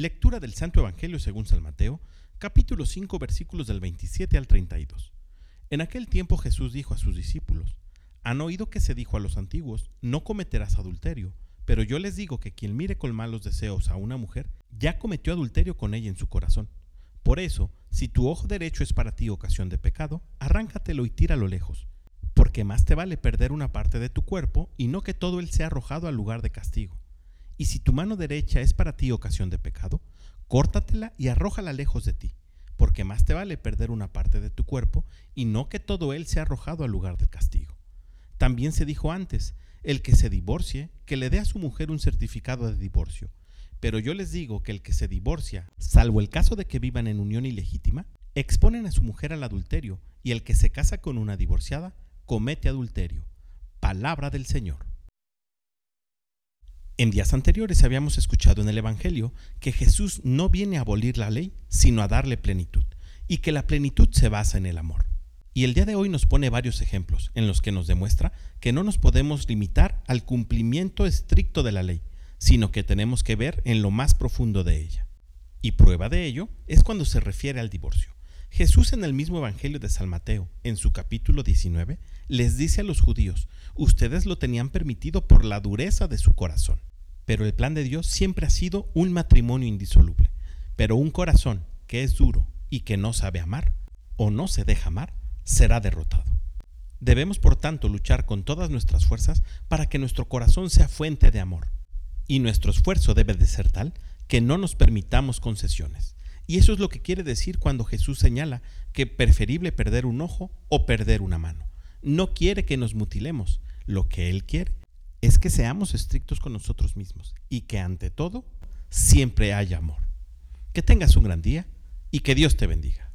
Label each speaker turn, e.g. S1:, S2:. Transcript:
S1: Lectura del Santo Evangelio según San Mateo, capítulo 5, versículos del 27 al 32. En aquel tiempo Jesús dijo a sus discípulos, Han oído que se dijo a los antiguos, no cometerás adulterio, pero yo les digo que quien mire con malos deseos a una mujer, ya cometió adulterio con ella en su corazón. Por eso, si tu ojo derecho es para ti ocasión de pecado, arráncatelo y tíralo lejos, porque más te vale perder una parte de tu cuerpo y no que todo él sea arrojado al lugar de castigo. Y si tu mano derecha es para ti ocasión de pecado, córtatela y arrójala lejos de ti, porque más te vale perder una parte de tu cuerpo y no que todo él sea arrojado al lugar del castigo. También se dijo antes, el que se divorcie, que le dé a su mujer un certificado de divorcio. Pero yo les digo que el que se divorcia, salvo el caso de que vivan en unión ilegítima, exponen a su mujer al adulterio, y el que se casa con una divorciada, comete adulterio. Palabra del Señor. En días anteriores habíamos escuchado en el Evangelio que Jesús no viene a abolir la ley, sino a darle plenitud, y que la plenitud se basa en el amor. Y el día de hoy nos pone varios ejemplos en los que nos demuestra que no nos podemos limitar al cumplimiento estricto de la ley, sino que tenemos que ver en lo más profundo de ella. Y prueba de ello es cuando se refiere al divorcio. Jesús en el mismo Evangelio de San Mateo, en su capítulo 19, les dice a los judíos, ustedes lo tenían permitido por la dureza de su corazón. Pero el plan de Dios siempre ha sido un matrimonio indisoluble. Pero un corazón que es duro y que no sabe amar o no se deja amar, será derrotado. Debemos por tanto luchar con todas nuestras fuerzas para que nuestro corazón sea fuente de amor. Y nuestro esfuerzo debe de ser tal que no nos permitamos concesiones. Y eso es lo que quiere decir cuando Jesús señala que preferible perder un ojo o perder una mano. No quiere que nos mutilemos. Lo que Él quiere es que seamos estrictos con nosotros mismos y que ante todo siempre haya amor. Que tengas un gran día y que Dios te bendiga.